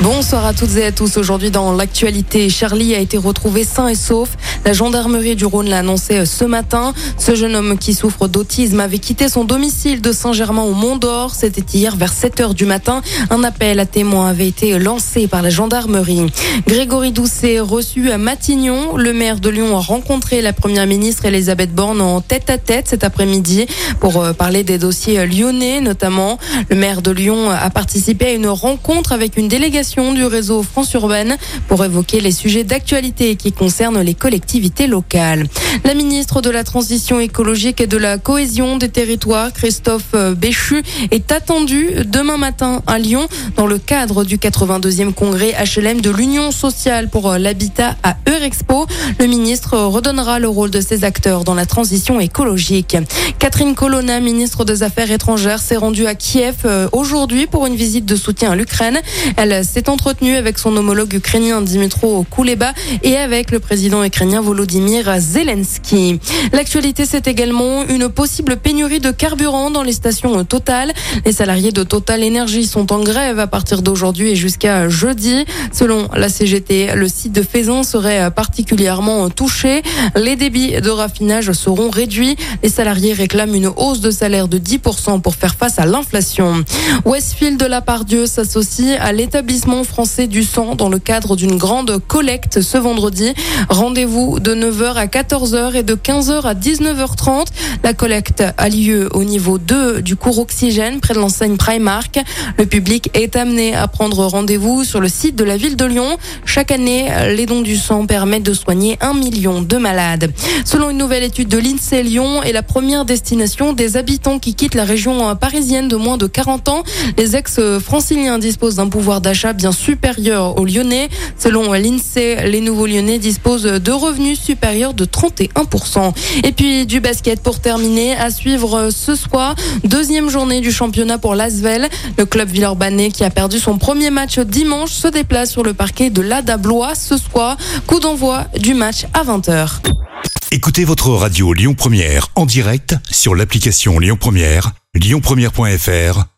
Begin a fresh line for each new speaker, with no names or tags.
Bonsoir à toutes et à tous. Aujourd'hui dans l'actualité, Charlie a été retrouvé sain et sauf. La gendarmerie du Rhône l'a annoncé ce matin. Ce jeune homme qui souffre d'autisme avait quitté son domicile de Saint-Germain au Mont d'Or. C'était hier vers 7 heures du matin. Un appel à témoins avait été lancé par la gendarmerie. Grégory Doucet reçu à Matignon. Le maire de Lyon a rencontré la première ministre Elisabeth Borne en tête à tête cet après-midi pour euh, parler des dossiers lyonnais notamment. Le maire de Lyon a participé à une rencontre avec une délégation du réseau France Urbaine pour évoquer les sujets d'actualité qui concernent les collectivités locales. La ministre de la Transition écologique et de la cohésion des territoires, Christophe Béchu, est attendue demain matin à Lyon dans le cadre du 82e congrès HLM de l'Union sociale pour l'habitat à Eurexpo. Le ministre redonnera le rôle de ses acteurs dans la transition écologique. Catherine Colonna, ministre des Affaires étrangères, s'est rendue à Kiev euh, aujourd'hui pour une visite de soutien à l'Ukraine. Elle s'est s'est entretenu avec son homologue ukrainien Dimitro Kuleba et avec le président ukrainien Volodymyr Zelensky. L'actualité, c'est également une possible pénurie de carburant dans les stations Total. Les salariés de Total Energy sont en grève à partir d'aujourd'hui et jusqu'à jeudi. Selon la CGT, le site de Faisan serait particulièrement touché. Les débits de raffinage seront réduits. Les salariés réclament une hausse de salaire de 10% pour faire face à l'inflation. Westfield de la Pardieu s'associe à l'établissement français du sang dans le cadre d'une grande collecte ce vendredi. Rendez-vous de 9h à 14h et de 15h à 19h30. La collecte a lieu au niveau 2 du cours Oxygène près de l'enseigne Primark. Le public est amené à prendre rendez-vous sur le site de la ville de Lyon. Chaque année, les dons du sang permettent de soigner un million de malades. Selon une nouvelle étude de l'INSEE, Lyon est la première destination des habitants qui quittent la région parisienne de moins de 40 ans. Les ex-franciliens disposent d'un pouvoir d'achat bien supérieur aux Lyonnais. Selon l'INSEE, les nouveaux Lyonnais disposent de revenus supérieurs de 31%. Et puis du basket pour terminer, à suivre ce soir, deuxième journée du championnat pour l'Asvel. Le club Villeurbanne qui a perdu son premier match dimanche se déplace sur le parquet de l'Ada Blois ce soir. Coup d'envoi du match à 20h.
Écoutez votre radio Lyon Première en direct sur l'application Lyon Première, lyonpremière.fr